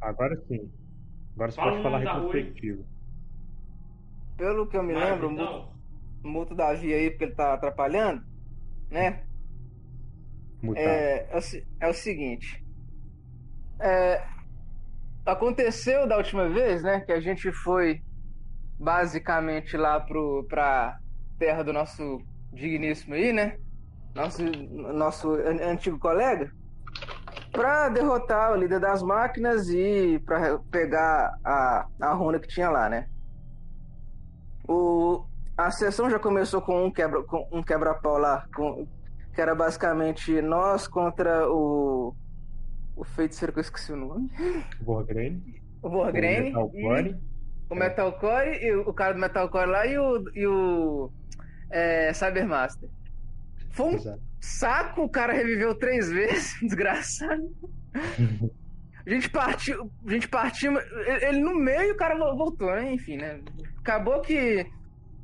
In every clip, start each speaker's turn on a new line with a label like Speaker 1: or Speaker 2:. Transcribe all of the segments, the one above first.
Speaker 1: Agora sim. Agora você
Speaker 2: Fala
Speaker 1: pode falar retrospectivo.
Speaker 3: Pelo que eu me
Speaker 2: Mas,
Speaker 3: lembro,
Speaker 2: então,
Speaker 3: o Davi aí porque ele tá atrapalhando, né? É, é, é o seguinte. É, aconteceu da última vez, né? Que a gente foi basicamente lá pro, pra terra do nosso digníssimo aí, né? Nosso, nosso an- antigo colega. Pra derrotar o líder das máquinas e pra pegar a, a runa que tinha lá, né? O, a sessão já começou com um quebra com um quebra-pau lá, com, que era basicamente nós contra o o feiticeiro que eu esqueci o nome,
Speaker 1: Vorgrane.
Speaker 3: o Vorgrane,
Speaker 1: o Metalcore.
Speaker 3: o Metalcore e o cara do Metalcore lá e o e o é, Cybermaster. Foi um
Speaker 1: Exato.
Speaker 3: Saco, o cara reviveu três vezes, desgraçado. A gente partiu, a gente partiu, ele no meio o cara vo- voltou, né? Enfim, né? Acabou que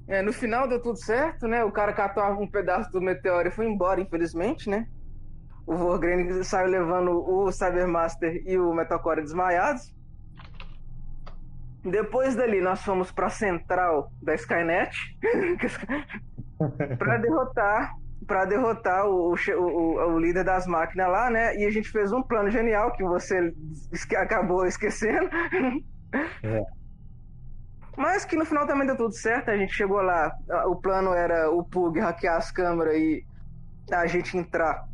Speaker 3: é, no final deu tudo certo, né? O cara catou um pedaço do meteoro e foi embora, infelizmente, né? O Vorgrane saiu levando o Cybermaster e o Metalcore desmaiados. Depois dali, nós fomos pra central da Skynet pra derrotar para derrotar o, o, o, líder das máquinas lá, né? E a gente fez um plano genial que você esque- acabou esquecendo.
Speaker 1: É.
Speaker 3: Mas que no final também deu tudo certo. A gente chegou lá. a- O plano era o Pug hackear as câmeras e a gente entrar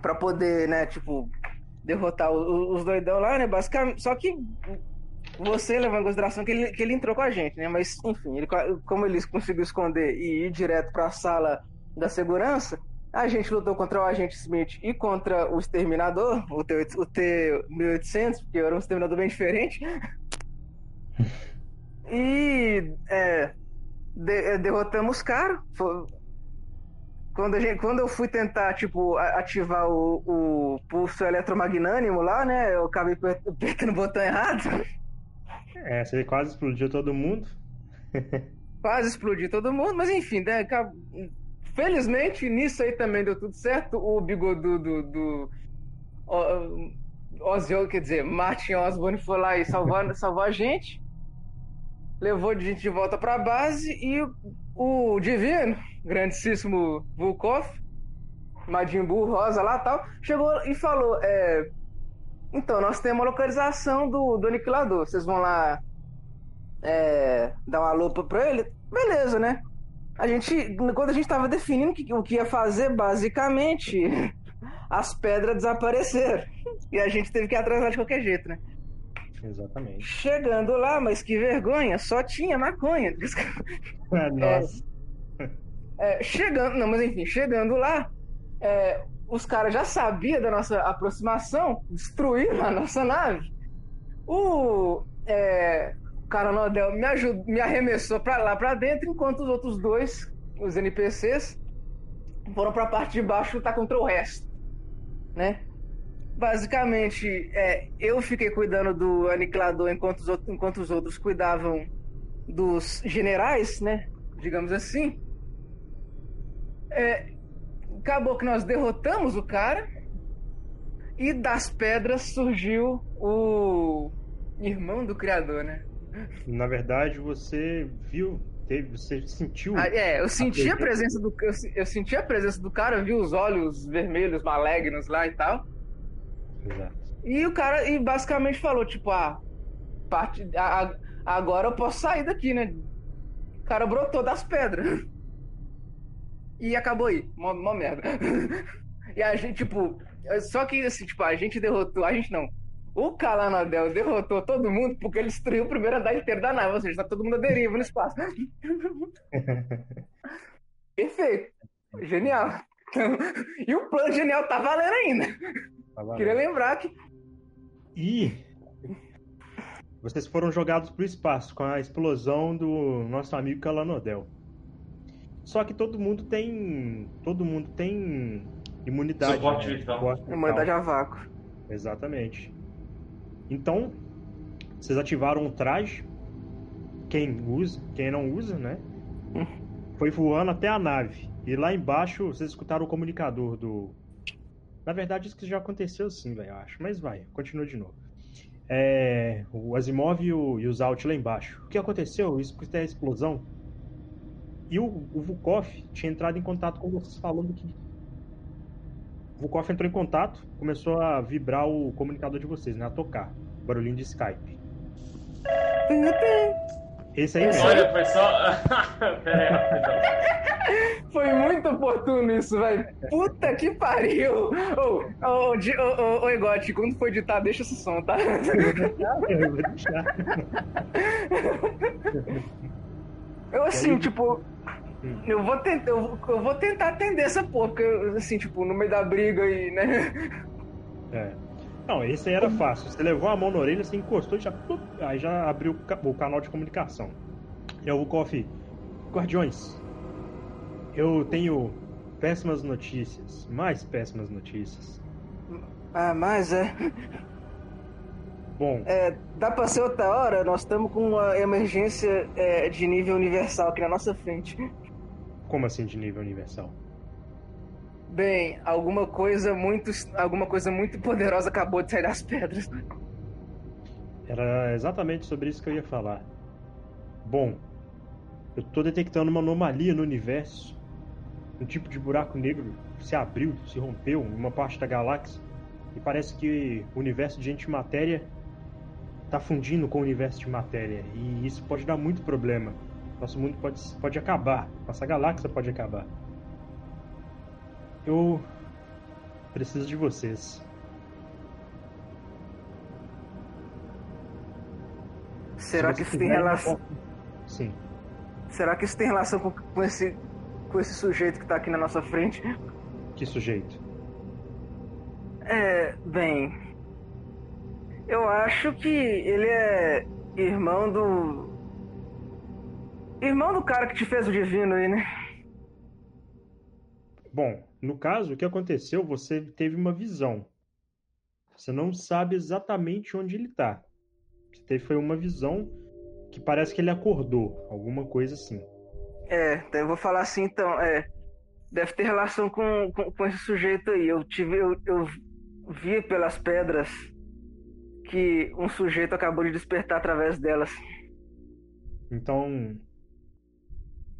Speaker 3: pra poder, né? Tipo, derrotar o- o- os doidão lá, né? Basicamente. Só que você levando em consideração que ele, que ele entrou com a gente, né? Mas, enfim, ele, como ele conseguiu esconder e ir direto pra sala da segurança, a gente lutou contra o agente Smith e contra o exterminador, o T- o T-1800, porque era um exterminador bem diferente. E é, de- é, derrotamos. Foi- Quando, a gente, quando eu fui tentar, tipo, ativar o, o pulso eletromagnânimo lá, né? Eu acabei aper- apertando o botão errado.
Speaker 1: É, você quase explodiu todo mundo.
Speaker 3: Quase explodiu todo mundo, mas enfim, né, felizmente nisso aí também deu tudo certo. O bigodudo do, Ozzy, quer dizer, Martin Osborne foi lá e salvou, salvou a gente, levou a gente de volta pra base e o, divino, grandíssimo Vulkov, Majin Buu, Rosa lá tal, chegou e falou: é, Então, nós temos a localização do, do aniquilador, vocês vão lá é, dar uma lupa pra ele, beleza, né? A gente, quando a gente tava definindo o que, o que ia fazer, basicamente, as pedras desapareceram. E a gente teve que lá de qualquer jeito, né?
Speaker 1: Exatamente.
Speaker 3: Chegando lá, mas que vergonha, só tinha maconha.
Speaker 1: Nossa.
Speaker 3: É, chegando, não, mas enfim, chegando lá, é, os caras já sabiam da nossa aproximação, destruíram a nossa nave. O é, cara Nodel me, ajudou, me arremessou pra lá pra dentro, enquanto os outros dois, os NPCs, foram pra parte de baixo lutar contra o resto, né? Basicamente, é, eu fiquei cuidando do aniquilador enquanto os, outros, enquanto os outros cuidavam dos generais, né? Digamos assim. É, acabou que nós derrotamos o cara e das pedras surgiu o irmão do criador, né?
Speaker 1: Na verdade, você viu, teve, você sentiu.
Speaker 3: Ah, é, eu senti a
Speaker 1: presença.
Speaker 3: presença do eu, eu senti a presença do cara, vi os olhos vermelhos malignos lá e tal.
Speaker 1: Exato.
Speaker 3: E o cara e basicamente falou tipo, ah, parte, a- a- agora eu posso sair daqui, né? O cara brotou das pedras. E acabou aí, mó, mó merda. E a gente, tipo, só que assim, tipo, a gente derrotou, a gente não. O Calanadel derrotou todo mundo porque ele destruiu o primeiro andar inteiro da nave, ou seja, tá todo mundo à deriva no espaço. Perfeito. Genial. E o plano genial tá valendo ainda.
Speaker 1: Tá valendo.
Speaker 3: Queria lembrar que
Speaker 1: E vocês foram jogados pro espaço com a explosão do nosso amigo Calanodel. Só que todo mundo tem. Todo mundo tem imunidade.
Speaker 2: Suporte
Speaker 1: né?
Speaker 2: vital.
Speaker 1: Suporte vital.
Speaker 3: Humanidade a vácuo.
Speaker 1: Exatamente. Então, vocês ativaram um traje. Quem usa, quem não usa, né? Foi voando até a nave. E lá embaixo vocês escutaram o comunicador do. Na verdade, isso já aconteceu sim, velho, eu acho. Mas vai, continua de novo. É, o Asimov e o, e o Zalt lá embaixo. O que aconteceu? Isso é a explosão. E o, o Vukov tinha entrado em contato com vocês falando que. O Vukov entrou em contato, começou a vibrar o comunicador de vocês, né? A tocar. Barulhinho de Skype. Esse aí mesmo.
Speaker 2: Olha, foi só. Pera aí.
Speaker 3: Foi muito oportuno isso, velho. Puta que pariu! Ô, ô, ô, ô, Egote, quando for editar, deixa esse som, tá?
Speaker 1: Eu vou deixar.
Speaker 3: Eu assim,
Speaker 1: aí-
Speaker 3: tipo.
Speaker 1: Hum.
Speaker 3: Eu vou, tentar, eu, eu vou tentar atender essa porra, porque, assim, tipo, no meio da briga aí, né?
Speaker 1: É. Não, esse aí era fácil. Você levou a mão na orelha, você encostou e já. aí já abriu o ca- o canal de comunicação. E o Vukov. Guardiões. Eu tenho péssimas notícias. Mais péssimas notícias.
Speaker 3: Ah, mas é.
Speaker 1: Bom,
Speaker 3: é dá pra ser outra hora? Nós estamos com uma emergência é, de nível universal aqui na nossa frente.
Speaker 1: Como assim de nível universal?
Speaker 3: Bem, alguma coisa muito. Alguma coisa muito poderosa acabou de sair das pedras.
Speaker 1: Era exatamente sobre isso que eu ia falar. Bom, eu tô detectando uma anomalia no universo. Um tipo de buraco negro se abriu, se rompeu em uma parte da galáxia. E parece que o universo de antimatéria tá fundindo com o universo de matéria. E isso pode dar muito problema. Nosso mundo pode, pode acabar. Nossa galáxia pode acabar. Eu preciso de vocês.
Speaker 3: Será
Speaker 1: Se
Speaker 3: que isso tem relação.
Speaker 1: posso- Sim.
Speaker 3: Será que isso tem relação com, com esse. com esse sujeito que tá aqui na nossa frente?
Speaker 1: Que sujeito?
Speaker 3: É, bem. Eu acho que ele é irmão do. Irmão do cara que te fez o divino aí, né?
Speaker 1: Bom, no caso, o que aconteceu? Você teve uma visão. Você não sabe exatamente onde ele tá. Você teve foi uma visão que parece que ele acordou, alguma coisa assim.
Speaker 3: É, então eu vou falar assim então, é. Deve ter relação com, com, com esse sujeito aí. Eu tive. Eu, eu vi pelas pedras que um sujeito acabou de despertar através delas.
Speaker 1: Então,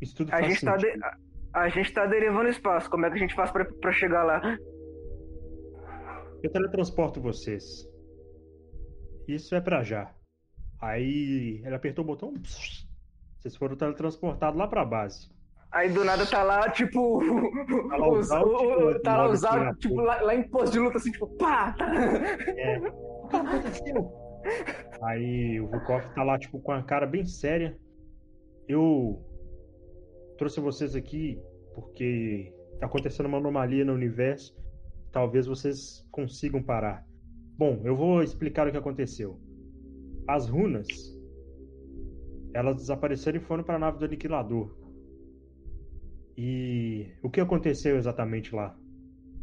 Speaker 1: isso tudo
Speaker 3: A gente, tá de- a, gente tá derivando espaço. Como é que a gente faz pra, pra chegar lá?
Speaker 1: Eu teletransporto vocês. Isso é pra já. Aí ele apertou o botão. Vocês foram teletransportados lá pra base.
Speaker 3: Aí do nada tá lá, tipo.
Speaker 1: Tá lá o
Speaker 3: os-
Speaker 1: tipo,
Speaker 3: tá lá os tipo, lá, lá em posto de luta, assim, tipo, pá! Tá.
Speaker 1: É. O que aconteceu? Aí o Vukov tá lá, tipo, com a cara bem séria. Eu trouxe vocês aqui porque tá acontecendo uma anomalia no universo. Talvez vocês consigam parar. Bom, eu vou explicar o que aconteceu. As runas, elas desapareceram e foram para a nave do Aniquilador. E o que aconteceu exatamente lá?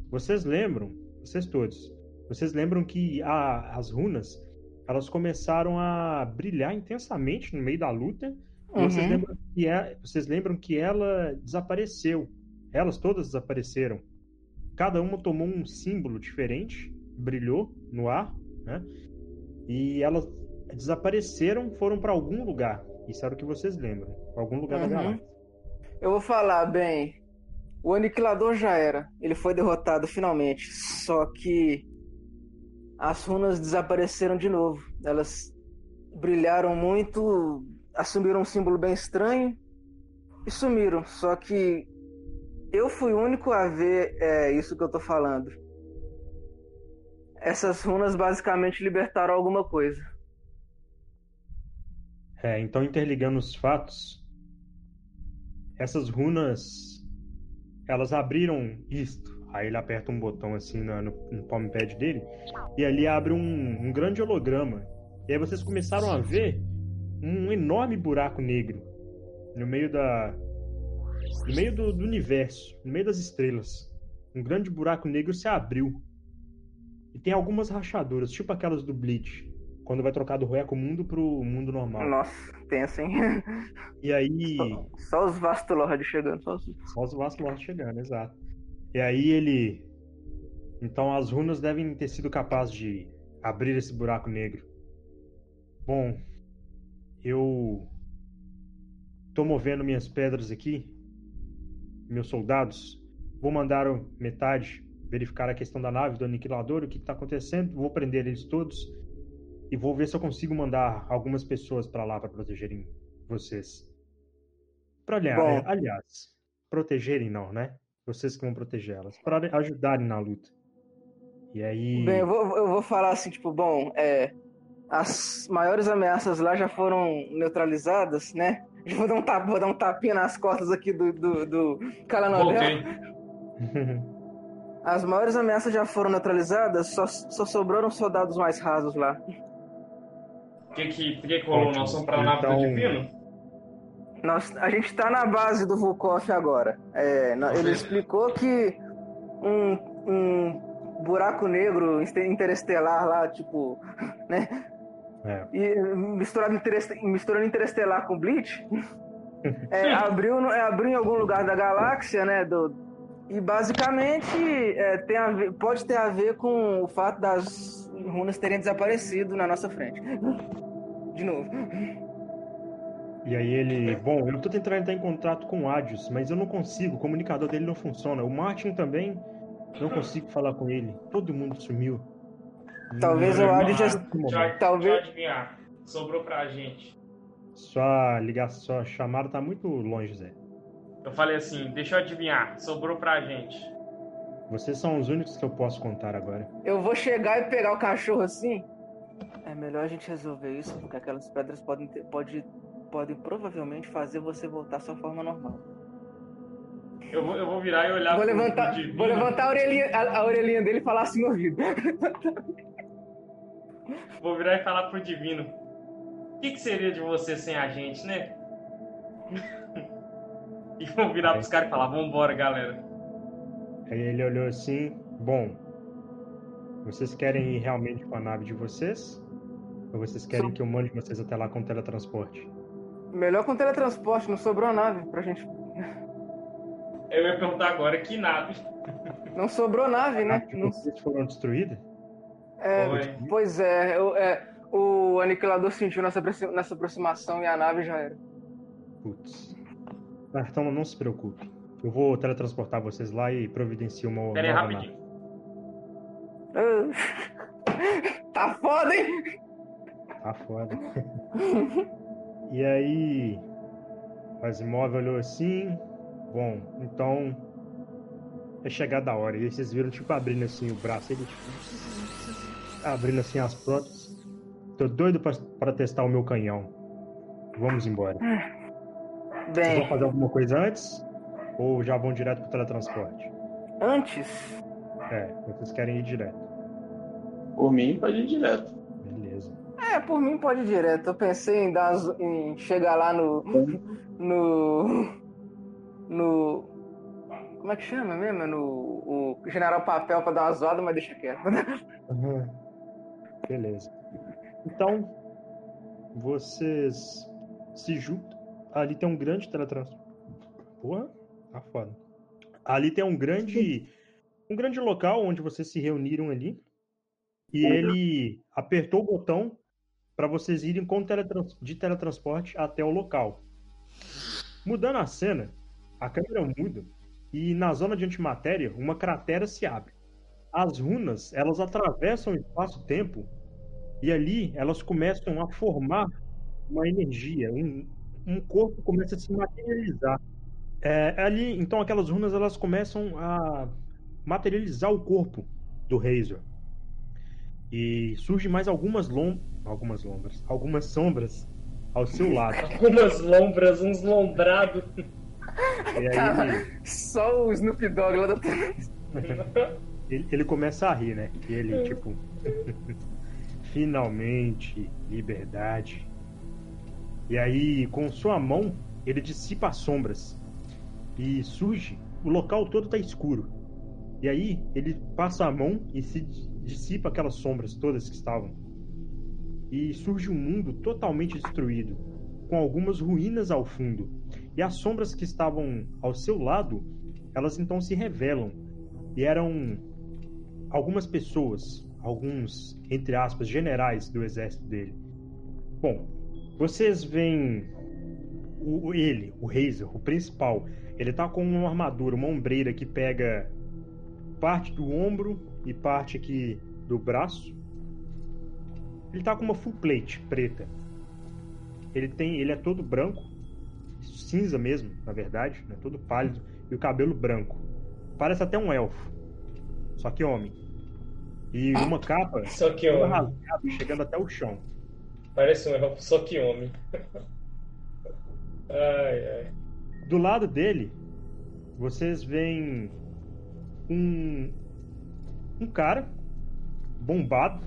Speaker 1: Vocês lembram, vocês todos, vocês lembram que a- as runas elas começaram a brilhar intensamente no meio da luta. E vocês,
Speaker 3: Uhum.
Speaker 1: lembram que é- vocês lembram que ela desapareceu. Elas todas desapareceram. Cada uma tomou um símbolo diferente, brilhou no ar, né? E elas desapareceram, foram para algum lugar. Isso era o que vocês lembram. Algum lugar da
Speaker 3: Uhum.
Speaker 1: galáxia.
Speaker 3: Eu vou falar, bem. O Aniquilador já era. Ele foi derrotado finalmente. Só que. As runas desapareceram de novo. Elas brilharam muito, assumiram um símbolo bem estranho e sumiram. Só que. Eu fui o único a ver é, isso que eu tô falando. Essas runas basicamente libertaram alguma coisa.
Speaker 1: É, então interligando os fatos, essas runas, elas abriram isto. Aí ele aperta um botão assim na- no, no palm pad dele e ali abre um, um grande holograma. E aí vocês começaram a ver um enorme buraco negro no meio da, no meio do, do universo, no meio das estrelas. Um grande buraco negro se abriu e tem algumas rachaduras, tipo aquelas do Bleach, quando vai trocar do Reco mundo pro mundo normal.
Speaker 3: Nossa, tenso, hein?
Speaker 1: E aí.
Speaker 3: Só, só os Vastolord chegando. Só os...
Speaker 1: Só os chegando, exato. E aí ele. Então as runas devem ter sido capazes de abrir esse buraco negro. Bom, eu tô movendo minhas pedras aqui, meus soldados. Vou mandar metade verificar a questão da nave do aniquilador, o que está acontecendo. Vou prender eles todos e vou ver se eu consigo mandar algumas pessoas para lá para protegerem vocês. Para aliás, aliás, protegerem não, né? Vocês que vão proteger elas, para ajudarem na luta. E aí.
Speaker 3: Bem, eu vou, eu vou falar assim, tipo, bom, é, as maiores ameaças lá já foram neutralizadas, né? Vou dar um, tap, vou dar um tapinha nas costas aqui do, do, do. As maiores ameaças já foram neutralizadas, só, só sobraram soldados mais rasos lá.
Speaker 2: O que que, que, que rolou? Nós somos pra nave do
Speaker 1: Então-
Speaker 2: Divino?
Speaker 3: Nós, a gente tá na base do Volkov agora. É, na- ele explicou que um, um buraco negro inter- interestelar lá, tipo, né?
Speaker 1: É.
Speaker 3: E misturado intereste- misturando interestelar com Bleach, é, abriu, é, abriu em algum lugar da galáxia, né? Do, e basicamente é, tem a ver- pode ter a ver com o fato das runas terem desaparecido na nossa frente. De novo.
Speaker 1: E aí ele, bom, eu tô tentando entrar em contato com o Adios, mas eu não consigo, o comunicador dele não funciona. O Martin também, não consigo falar com ele. Todo mundo sumiu.
Speaker 3: Talvez
Speaker 1: Não,
Speaker 3: o
Speaker 1: não,
Speaker 3: Adios já- Talvez-
Speaker 2: já adivinhar. Sobrou pra gente.
Speaker 1: Sua ligação, sua chamada tá muito longe, Zé.
Speaker 2: Eu falei assim, deixa eu adivinhar. Sobrou pra gente.
Speaker 1: Vocês são os únicos que eu posso contar agora.
Speaker 3: Eu vou chegar e pegar o cachorro assim. É melhor a gente resolver isso, porque aquelas pedras podem ter, pode, podem provavelmente fazer você voltar à sua forma normal.
Speaker 2: Eu vou, eu vou virar e olhar
Speaker 3: Vou
Speaker 2: pro-
Speaker 3: levantar, vou levantar a, orelhinha, a, a orelhinha dele e falar assim no ouvido.
Speaker 2: Vou virar e falar pro Divino. O que, que seria de você sem a gente, né? e vou virar pros caras e falar, vambora, galera.
Speaker 1: Aí ele olhou assim, bom, vocês querem ir realmente com a nave de vocês? Ou vocês querem
Speaker 3: Sim.
Speaker 1: que eu mande vocês até lá com teletransporte?
Speaker 3: Melhor com teletransporte, não sobrou nave pra gente.
Speaker 2: Eu ia perguntar agora, que nave?
Speaker 3: Não sobrou nave,
Speaker 1: A
Speaker 3: né?
Speaker 1: nave de
Speaker 3: Não-
Speaker 1: vocês foram destruídas?
Speaker 3: É, pois é, eu- é, o aniquilador sentiu nessa, nessa aproximação e a nave já era.
Speaker 1: Putz. Ah, então não se preocupe. Eu vou teletransportar vocês lá e providencio uma
Speaker 2: Pera aí,
Speaker 1: nova
Speaker 2: rapidinho.
Speaker 3: Ah. tá foda, hein?
Speaker 1: Tá foda. e aí, o Asimov olhou assim. Bom, então é chegada a hora. E aí vocês viram, tipo, abrindo assim o braço. Ele, tipo, abrindo assim as próteses. Tô doido pra, pra testar o meu canhão. Vamos embora. Vocês vão
Speaker 3: Bem,
Speaker 1: fazer alguma coisa antes? Ou já vão direto pro teletransporte?
Speaker 3: antes,
Speaker 1: É, vocês querem ir direto.
Speaker 4: Por mim, pode ir direto.
Speaker 1: Beleza.
Speaker 3: é, por mim pode ir direto. Eu pensei em, dar, em chegar lá no. No. No. Como é que chama mesmo? No o General Papel pra dar uma zoada, mas deixa quieto.
Speaker 1: Uhum. Beleza. Então, vocês se juntam. Ali tem um grande teletransporte. Porra, tá foda. Ali tem um grande. Um grande local onde vocês se reuniram ali. E ele apertou o botão para vocês irem com teletrans- de teletransporte até o local. Mudando a cena, a câmera muda e na zona de antimatéria uma cratera se abre. As runas, elas atravessam o espaço-tempo e ali elas começam a formar uma energia, um, um corpo começa a se materializar. É, ali, então aquelas runas elas começam a materializar o corpo do Razor. E surge mais algumas lom algumas lombras, algumas sombras ao seu lado.
Speaker 2: Umas lombras, uns lombrados.
Speaker 1: E aí
Speaker 3: Só o Snoop Dogg lá da
Speaker 1: ele, ele começa a rir, né? E ele, tipo. Finalmente, liberdade. E aí, com sua mão, ele dissipa as sombras. E surge. O local todo tá escuro. E aí, ele passa a mão e se dissipa aquelas sombras todas que estavam. E surge um mundo totalmente destruído, com algumas ruínas ao fundo. E as sombras que estavam ao seu lado, elas então se revelam. E eram algumas pessoas, alguns, entre aspas, generais do exército dele. Bom, vocês veem o, ele, o Razer, o principal. Ele tá com uma armadura, uma ombreira que pega parte do ombro e parte aqui do braço. Ele tá com uma full plate preta. Ele tem, ele é todo branco, cinza mesmo, na verdade, né? todo pálido e o cabelo branco. Parece até um elfo, só que homem. E uma capa
Speaker 2: Só que homem.
Speaker 1: rasgada, chegando até o chão.
Speaker 2: Parece um elfo, só que homem. ai, ai.
Speaker 1: Do lado dele, vocês veem um um cara bombado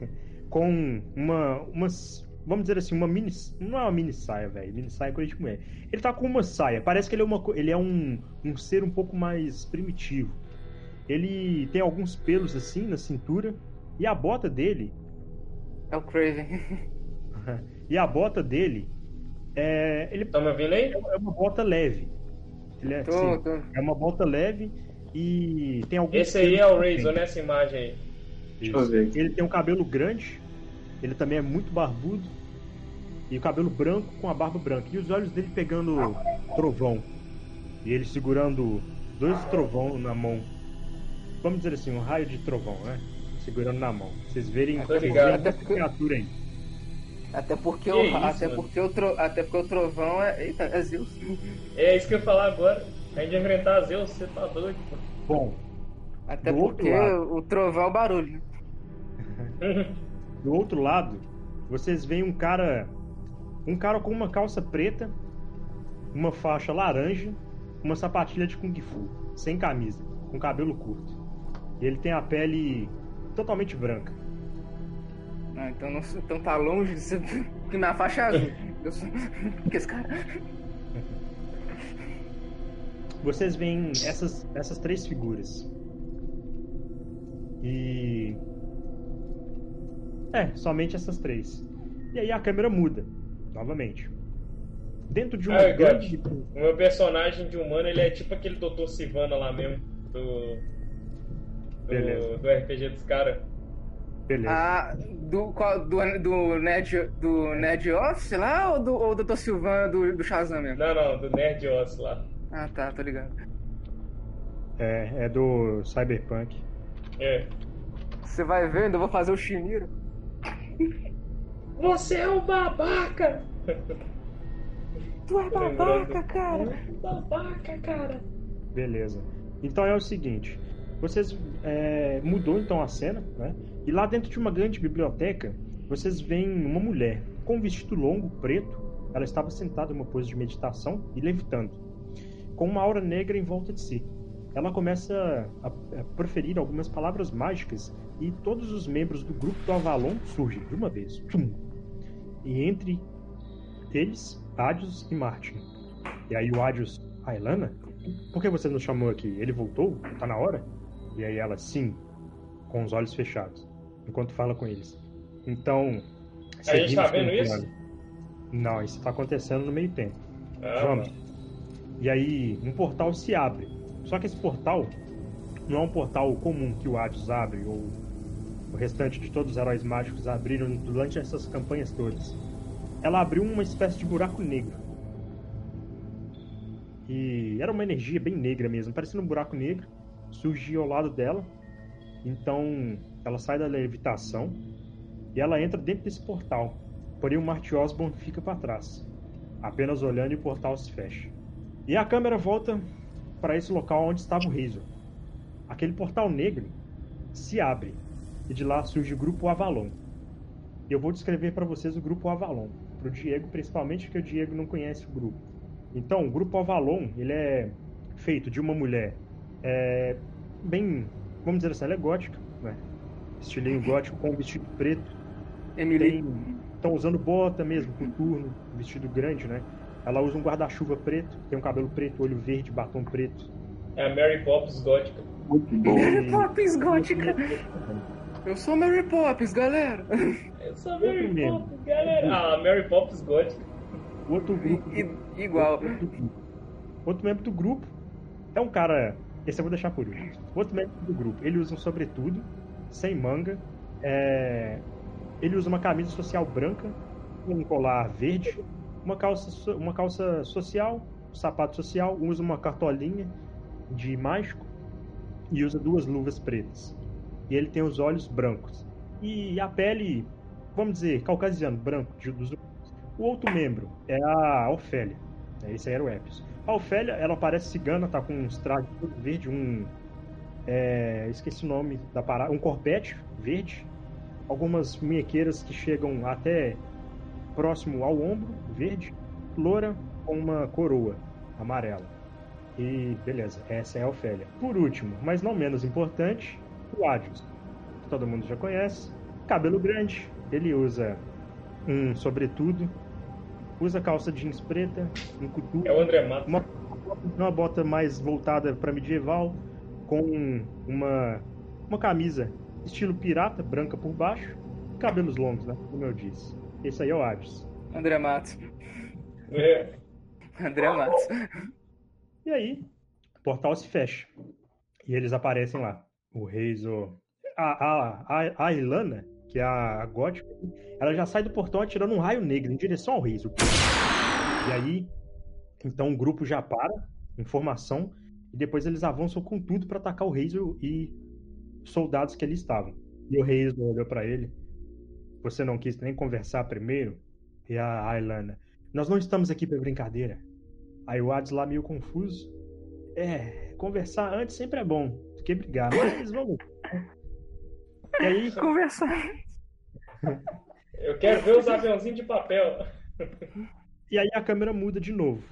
Speaker 1: com uma umas vamos dizer assim uma mini não é uma mini saia velho mini saia é coisa de mulher ele tá com uma saia parece que ele é uma ele é um, um ser um pouco mais primitivo ele tem alguns pelos assim na cintura e a bota dele
Speaker 3: É o Craven.
Speaker 1: e a bota dele é ele
Speaker 2: Tá me ouvindo aí?
Speaker 1: é uma bota leve ele é,
Speaker 3: Tô,
Speaker 1: sim,
Speaker 3: tô.
Speaker 1: é uma bota leve e tem alguns
Speaker 2: Esse aí é o. Razor nessa imagem aí.
Speaker 4: Deixa eu ver.
Speaker 1: Ele tem um cabelo grande, ele também é muito barbudo, e o cabelo branco com a barba branca. E os olhos dele pegando trovão. E ele segurando dois trovão na mão. Vamos dizer assim, um raio de trovão, né? Segurando na mão. Vocês verem
Speaker 2: Tô ligado.
Speaker 1: essa criatura aí.
Speaker 3: Até porque,
Speaker 2: Que
Speaker 3: o,
Speaker 2: isso,
Speaker 3: até,
Speaker 2: mano?
Speaker 3: porque o tro, até porque o trovão é. Eita, é Zeus.
Speaker 2: É isso que eu ia falar agora. A gente vai enfrentar Zeus, você tá doido, pô.
Speaker 1: Bom,
Speaker 3: Até porque
Speaker 1: lado.
Speaker 3: o trovão é o barulho. né?
Speaker 1: do outro lado, vocês veem um cara. Um cara com uma calça preta, uma faixa laranja, uma sapatilha de Kung Fu, sem camisa, com cabelo curto. E ele tem a pele totalmente branca.
Speaker 3: Ah, então, não, então tá longe de ser que na faixa azul. Que esse cara.
Speaker 1: Vocês veem essas, essas três figuras. E. É, somente essas três. E aí a câmera muda, novamente. Dentro de uma
Speaker 2: Ah,
Speaker 1: grande.
Speaker 2: O meu personagem de humano, ele é tipo aquele Dr. Sivana lá mesmo, do.
Speaker 1: Beleza.
Speaker 2: Do, RPG dos caras.
Speaker 1: Beleza.
Speaker 3: Ah, do, qual- do, do, Ned, do Ned Office lá ou do, ou do Dr. Silvan do, do Shazam mesmo?
Speaker 2: Não, não, do Nerd Oss lá.
Speaker 3: Ah, tá, tô ligado.
Speaker 1: É, é do Cyberpunk.
Speaker 2: É.
Speaker 3: Você vai ver, ainda vou fazer o Shimiro.
Speaker 2: Você é um babaca!
Speaker 3: Tu é babaca, cara.
Speaker 2: Babaca, cara!
Speaker 1: Beleza. Então é o seguinte, vocês é, mudou então a cena, né? E lá dentro de uma grande biblioteca, vocês veem uma mulher com um vestido longo preto. Ela estava sentada em uma pose de meditação e levitando, com uma aura negra em volta de si. Ela começa a, proferir algumas palavras mágicas e todos os membros do grupo do Avalon surgem de uma vez. Tum! E entre eles, Adios e Martin. E aí o Adios, a Elana? Por que você nos chamou aqui? Ele voltou? Tá na hora? E aí ela, sim, com os olhos fechados, enquanto fala com eles. Então.
Speaker 2: A gente tá
Speaker 1: com o
Speaker 2: vendo isso?
Speaker 1: plano. Não, isso tá acontecendo no meio tempo.
Speaker 2: Ah,
Speaker 1: Vamos. E aí, um portal se abre. Só que esse portal não é um portal comum que o Hades abre, ou o restante de todos os heróis mágicos abriram durante essas campanhas todas. Ela abriu uma espécie de buraco negro. E era uma energia bem negra mesmo, parecendo um buraco negro. Surgiu ao lado dela. Então ela sai da levitação e ela entra dentro desse portal. Porém o Marty Osborn fica para trás, apenas olhando e o portal se fecha. E a câmera volta para esse local onde estava o Razor. Aquele portal negro se abre e de lá surge o grupo Avalon. E eu vou descrever para vocês o grupo Avalon, para o Diego principalmente, porque o Diego não conhece o grupo. Então, o grupo Avalon ele é feito de uma mulher é, bem, vamos dizer assim, ela é gótica, né? estilinho gótico com vestido preto
Speaker 3: Emily.
Speaker 1: estão usando bota mesmo, coturno, vestido grande, né? Ela usa um guarda-chuva preto, tem um cabelo preto, olho verde, batom preto.
Speaker 2: É a Mary Poppins gótica.
Speaker 4: Muito bom.
Speaker 3: Mary Poppins gótica. Eu sou Mary Poppins, galera.
Speaker 2: Eu sou a Mary
Speaker 1: Outro mesmo.
Speaker 2: Poppins, galera. Ah, a Mary Poppins gótica.
Speaker 1: Outro grupo,
Speaker 3: I- igual.
Speaker 1: outro membro do grupo é um cara. Esse eu vou deixar por último. Outro membro do grupo, ele usa um sobretudo, sem manga, é, Ele usa uma camisa social branca, um colar verde, uma calça, uma calça social, um sapato social, usa uma cartolinha de mágico e usa duas luvas pretas. E ele tem os olhos brancos. E a pele, vamos dizer, caucasiano, branco, dos O outro membro é a Ofélia. Esse aí era o Epios. A Ofélia, ela parece cigana, tá com um trajes verde, um. É, esqueci o nome da parada. Um corpete verde. Algumas munhequeiras que chegam até próximo ao ombro, verde. Loura com uma coroa amarela. E beleza, essa é a Ofélia. Por último, mas não menos importante, o Adios. Todo mundo já conhece. Cabelo grande, ele usa um sobretudo, usa calça jeans preta, um coturno.
Speaker 2: É o André Matos.
Speaker 1: Uma, uma bota mais voltada para medieval, com uma, uma camisa estilo pirata, branca por baixo, cabelos longos, né? Como eu disse. Esse aí é o Adios.
Speaker 3: André Matos.
Speaker 2: É.
Speaker 3: André Matos.
Speaker 1: E aí, o portal se fecha. E eles aparecem lá. O Reizo. A, a, a, a Ilana, que é a gótica, ela já sai do portão atirando um raio negro em direção ao Reizo. E aí, então o grupo já para, informação, e depois eles avançam com tudo para atacar o Reizo e soldados que ali estavam. E o Reizo olhou para ele. Você não quis nem conversar primeiro? E a Ilana. Nós não estamos aqui para brincadeira. Aí o Hades lá meio confuso. É, conversar antes sempre é bom do que brigar, mas vamos. E aí,
Speaker 3: Conversar.
Speaker 2: Eu quero ver os aviãozinhos de papel.
Speaker 1: e aí a câmera muda de novo.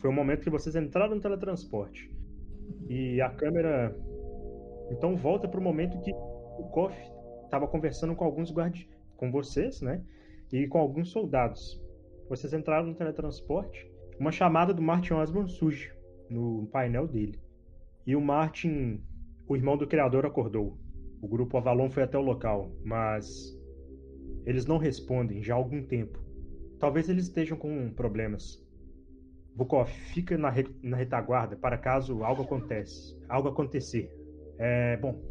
Speaker 1: Foi o momento que vocês entraram no teletransporte. E a câmera então volta para o momento que o Koff estava conversando com alguns guardiões, com vocês, né? E com alguns soldados. Vocês entraram no teletransporte. Uma chamada do Martin Osborn surge no painel dele. E o Martin, o irmão do criador, acordou. O grupo Avalon foi até o local, mas eles não respondem já há algum tempo. Talvez eles estejam com problemas. Vukov, fica na, re na retaguarda para caso algo acontece, algo acontecer. É, bom,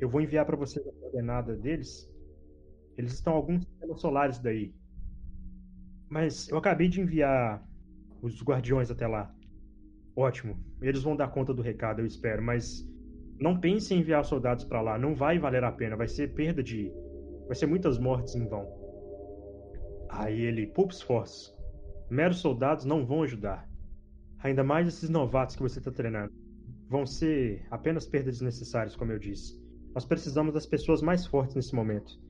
Speaker 1: eu vou enviar para vocês a coordenada deles. Eles estão alguns sistemas solares daí. Mas eu acabei de enviar os guardiões até lá. Ótimo. Eles vão dar conta do recado, eu espero, mas não pense em enviar soldados para lá, não vai valer a pena, vai ser perda de vai ser muitas mortes em vão. Aí ele, poucos esforço. Meros soldados não vão ajudar. Ainda mais esses novatos que você está treinando. Vão ser apenas perdas desnecessárias, como eu disse. Nós precisamos das pessoas mais fortes nesse momento.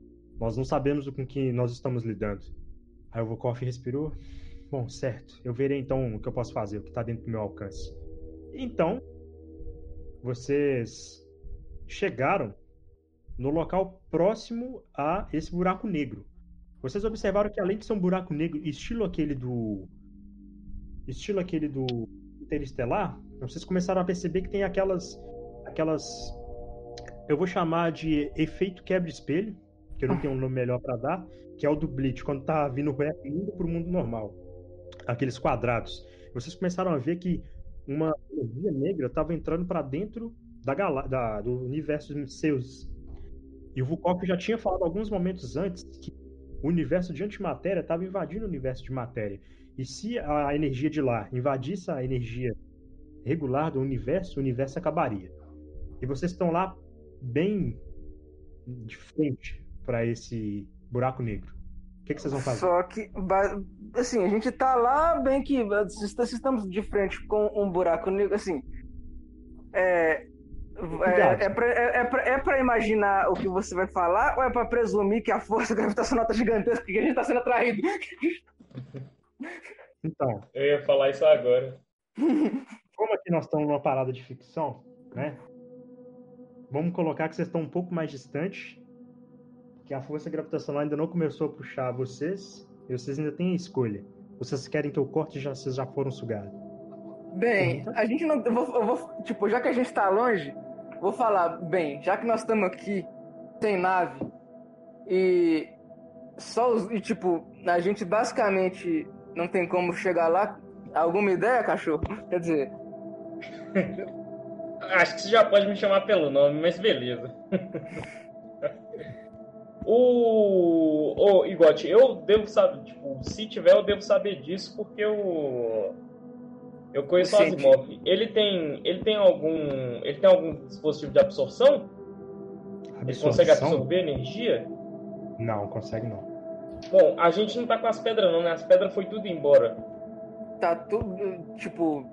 Speaker 1: Nós não sabemos com que nós estamos lidando. Aí o Volkov respirou. Bom, certo. Eu verei então o que eu posso fazer, o que está dentro do meu alcance. Então, vocês chegaram no local próximo a esse buraco negro. Vocês observaram que além de ser um buraco negro, estilo aquele do estilo aquele do Interestelar, vocês começaram a perceber que tem aquelas aquelas eu vou chamar de efeito quebra-espelho, que eu não tenho um nome melhor para dar, que é o do Bleach, quando tá vindo o indo pro mundo normal. Aqueles quadrados. Vocês começaram a ver que uma energia negra estava entrando para dentro da, da, do universo seus. E o Vukov já tinha falado alguns momentos antes que o universo de antimatéria estava invadindo o universo de matéria. E se a energia de lá invadisse a energia regular do universo, o universo acabaria. E vocês estão lá bem de frente para esse buraco negro. Que, que, vocês vão fazer?
Speaker 3: Só que, assim, a gente tá lá bem que se estamos de frente com um buraco negro, assim, é, é, é, pra, é, é, pra, é pra imaginar o que você vai falar ou é pra presumir que a força gravitacional tá gigantesca que a gente tá sendo atraído?
Speaker 1: Então.
Speaker 2: Eu ia falar isso agora.
Speaker 1: Como aqui nós estamos numa parada de ficção, né? Vamos colocar que vocês estão um pouco mais distantes, que a força gravitacional ainda não começou a puxar vocês, e vocês ainda têm a escolha. Vocês querem que eu corte já vocês já foram sugados.
Speaker 3: Bem, a gente não. Eu vou, eu vou, tipo, já que a gente tá longe, vou falar, bem, já que nós estamos aqui, sem nave, e só os. E, tipo, a gente basicamente não tem como chegar lá. Alguma ideia, cachorro? Quer dizer.
Speaker 2: Acho que você já pode me chamar pelo nome, mas beleza. o, Ô, Igote, eu devo saber, tipo, se tiver, eu devo saber disso porque eu. Eu conheço o. Asimov. Ele tem. Ele tem algum. Ele tem algum dispositivo de absorção? Ele consegue
Speaker 1: Absorção?
Speaker 2: absorver energia?
Speaker 1: Não, consegue não.
Speaker 2: Bom, a gente não tá com as pedras não, né? As pedras foi tudo embora.
Speaker 3: Tá tudo, tipo...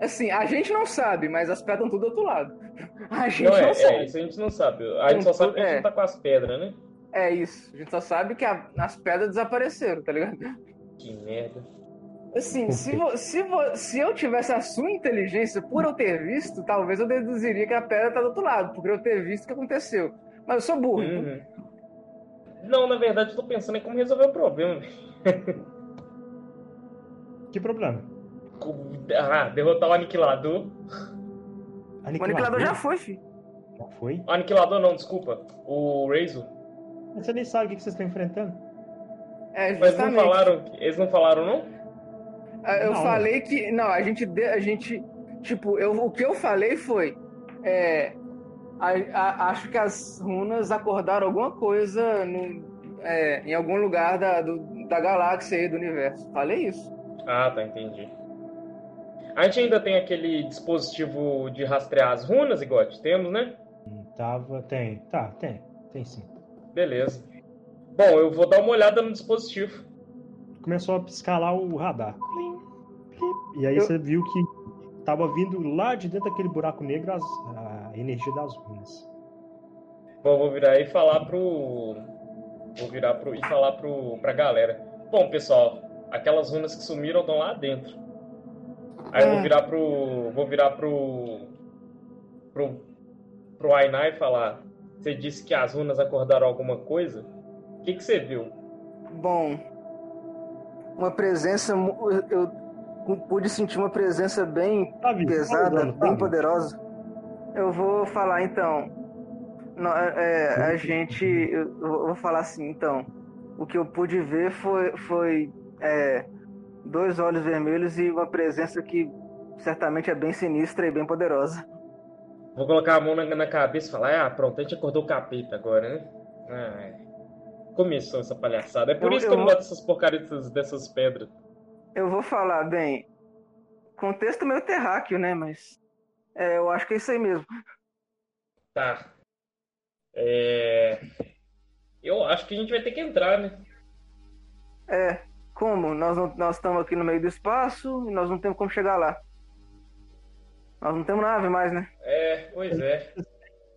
Speaker 3: Assim, a gente não sabe, mas as pedras estão tudo do outro lado. A gente
Speaker 2: Não
Speaker 3: não,
Speaker 2: é,
Speaker 3: sabe.
Speaker 2: é, isso a gente não sabe. A gente só sabe que a gente
Speaker 3: É.
Speaker 2: não tá com as pedras, né?
Speaker 3: É isso. A gente só sabe que a- as pedras desapareceram, tá ligado?
Speaker 2: Que merda.
Speaker 3: Assim, se, vo- se, vo- se eu tivesse a sua inteligência por eu ter visto, talvez eu deduziria que a pedra tá do outro lado, por eu ter visto o que aconteceu. Mas eu sou burro. então-
Speaker 2: Uhum. Não, na verdade, eu tô pensando em como resolver o problema.
Speaker 1: Que problema?
Speaker 2: Ah, derrotar o aniquilador.
Speaker 3: O aniquilador já foi, filho.
Speaker 1: Já foi?
Speaker 2: O aniquilador não, desculpa. O Razor.
Speaker 1: Você nem sabe o que vocês estão enfrentando.
Speaker 3: É,
Speaker 2: Mas não falaram. Eles não falaram, não?
Speaker 3: Ah, Eu
Speaker 1: Não.
Speaker 3: falei que. Não, a gente. A gente tipo, eu, o que eu falei foi. É, a- a- acho que as runas acordaram alguma coisa no- é, em algum lugar da, do- da galáxia e do universo. Falei isso.
Speaker 2: Ah, tá, entendi. A gente ainda tem aquele dispositivo de rastrear as runas, Igote? Temos, né?
Speaker 1: Hum, Tava. Tem. Tá, tem. Tem sim.
Speaker 2: Beleza. Bom, eu vou dar uma olhada no dispositivo.
Speaker 1: Começou a piscar lá o radar. E aí
Speaker 3: Eu-
Speaker 1: você viu que tava vindo lá de dentro daquele buraco negro as- a energia das runas.
Speaker 2: Bom, vou virar e falar pro. Vou virar pro, e falar pro, pra galera. Bom, pessoal, aquelas runas que sumiram estão lá dentro. Aí eu vou
Speaker 3: Ah.
Speaker 2: virar pro. Vou virar pro. pro. pro Ainá e falar. Você disse que as runas acordaram alguma coisa? O que, que você viu?
Speaker 3: Bom, uma presença. mu- Eu pude sentir uma presença bem
Speaker 1: Tá vindo, tá
Speaker 3: pesada,
Speaker 1: tá
Speaker 3: bem
Speaker 1: vindo.
Speaker 3: poderosa. Eu vou falar então. Nó- é, a gente. Eu vou vou falar assim, então. O que eu pude ver foi, foi é, dois olhos vermelhos e uma presença que certamente é bem sinistra e bem poderosa.
Speaker 2: Vou colocar a mão na, na cabeça e falar: Ah, pronto, a gente acordou o capeta agora, né? Começou essa palhaçada. É por
Speaker 3: Eu-
Speaker 2: isso que
Speaker 3: eu
Speaker 2: eu
Speaker 3: vou-
Speaker 2: gosto dessas porcarias dessas, dessas pedras.
Speaker 3: Eu vou falar, bem. Contexto meio terráqueo, né? Mas. é, eu acho que é isso aí mesmo.
Speaker 2: Tá. É... Eu acho que a gente vai ter que entrar, né?
Speaker 3: É, como? Nós não, nós estamos aqui no meio do espaço e nós não temos como chegar lá. Nós não temos nave mais, né?
Speaker 2: É, pois é.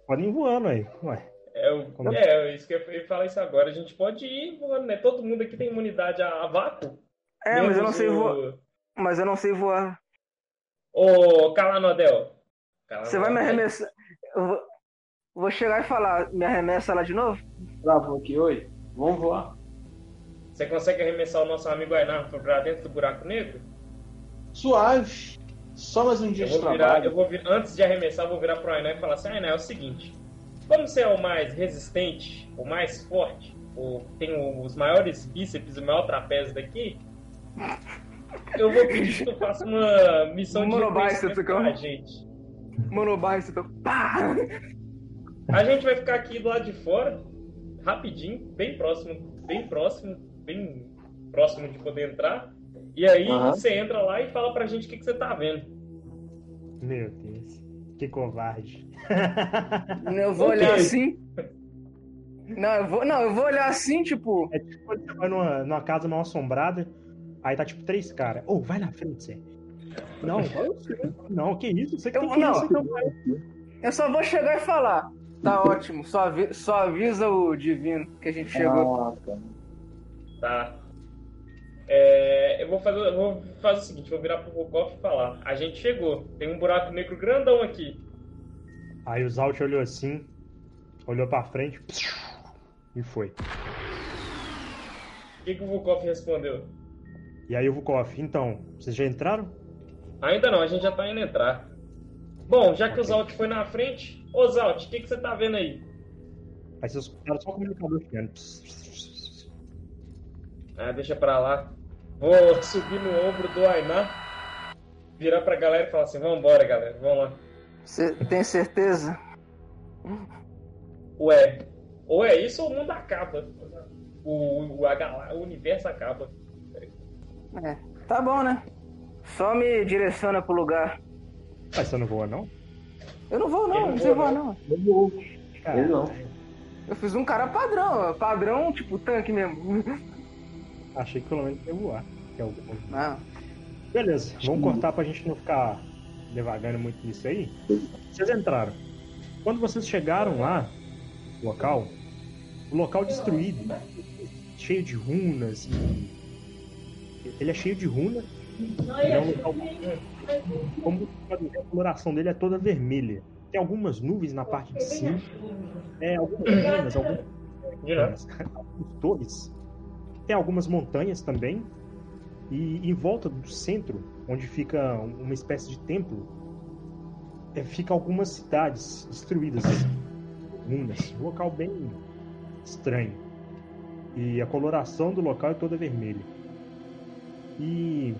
Speaker 1: Podem ir voando aí. Ué.
Speaker 2: É, eu,
Speaker 1: Como?
Speaker 2: é, isso que eu ia falar isso agora. A gente pode ir voando, né? Todo mundo aqui tem imunidade a, a vácuo.
Speaker 3: É, mas eu não sei
Speaker 2: o-
Speaker 3: voar. Mas eu não sei voar.
Speaker 2: Ô, Calanodel.
Speaker 3: Você vai me arremessar. Eu vou, vou chegar e falar, me arremessa lá de novo?
Speaker 4: Travou aqui, oi? Vamos voar.
Speaker 2: Você consegue arremessar o nosso amigo Ainar pra dentro do buraco negro?
Speaker 4: Suave. Só mais um dia de
Speaker 2: virar,
Speaker 4: trabalho.
Speaker 2: eu vou vir, antes de arremessar, eu vou virar pro Ainar e falar assim, Ainar, é o seguinte, como você é o mais resistente, o mais forte, o, tem os maiores bíceps, o maior trapézio daqui, eu vou pedir que tu faça uma missão de reconhecimento
Speaker 3: como?
Speaker 2: pra gente.
Speaker 3: Monobar, você tá. Pá!
Speaker 2: A gente vai ficar aqui do lado de fora, rapidinho, bem próximo, bem próximo, bem próximo de poder entrar. E aí
Speaker 4: Aham.
Speaker 2: você entra lá e fala pra gente o que, que você tá vendo.
Speaker 1: Meu Deus. Que covarde.
Speaker 3: Eu vou olhar assim. Não, eu vou, não, eu vou olhar assim, tipo.
Speaker 1: É tipo quando você vai numa, numa casa mal assombrada, aí tá tipo três caras. Ô, vai na frente, você. Não. Não, que isso? Você que
Speaker 3: Eu-
Speaker 1: tem que ir,
Speaker 3: não.
Speaker 1: não vai.
Speaker 3: Eu só vou chegar e falar. Tá ótimo, só, avi- só avisa o divino que a gente chegou.
Speaker 4: Ah, tá.
Speaker 2: É, eu vou fazer, eu vou fazer o seguinte, vou virar pro Volkov e falar. A gente chegou, tem um buraco negro grandão aqui.
Speaker 1: Aí o Zalt olhou assim, olhou pra frente e foi.
Speaker 2: O que, que o Volkov respondeu?
Speaker 1: E aí o Vukov, então, vocês já entraram?
Speaker 2: Ainda não, a gente já tá indo entrar. Bom, já que o
Speaker 1: Ok.
Speaker 2: Zalt foi na frente, ô Zalt, o que, que você tá vendo aí?
Speaker 1: Aí vocês escutaram só o comunicador chegando.
Speaker 2: Ah, deixa pra lá. Vou subir no ombro do Ainar, virar pra galera e falar assim, vambora galera, vamos lá.
Speaker 3: Você tem certeza?
Speaker 2: Ué, ou é isso ou o mundo acaba. o, o, a o universo acaba.
Speaker 3: É, tá bom, né? Só me direciona pro lugar.
Speaker 1: Mas você não voa, não?
Speaker 3: Eu não vou, não,
Speaker 2: não
Speaker 3: não
Speaker 2: voa, não.
Speaker 3: não.
Speaker 4: Eu vou.
Speaker 1: Cara,
Speaker 4: Ele não.
Speaker 3: Eu fiz um cara padrão, padrão tipo tanque mesmo.
Speaker 1: Achei que pelo menos ia voar. Que é o-
Speaker 3: Não.
Speaker 1: Beleza, vamos cortar pra gente não ficar devagando muito nisso aí. Vocês entraram. Quando vocês chegaram lá, no local, o local destruído, cheio de runas e. Ele é cheio de runas. Ele é um local. Como a coloração dele é toda vermelha. Tem algumas nuvens na parte de cima. É, algumas runas, algumas algumas torres. Tem algumas montanhas também. E em volta do centro, onde fica uma espécie de templo, é, fica algumas cidades destruídas, ruínas. Um local bem estranho. E a coloração do local é toda vermelha. E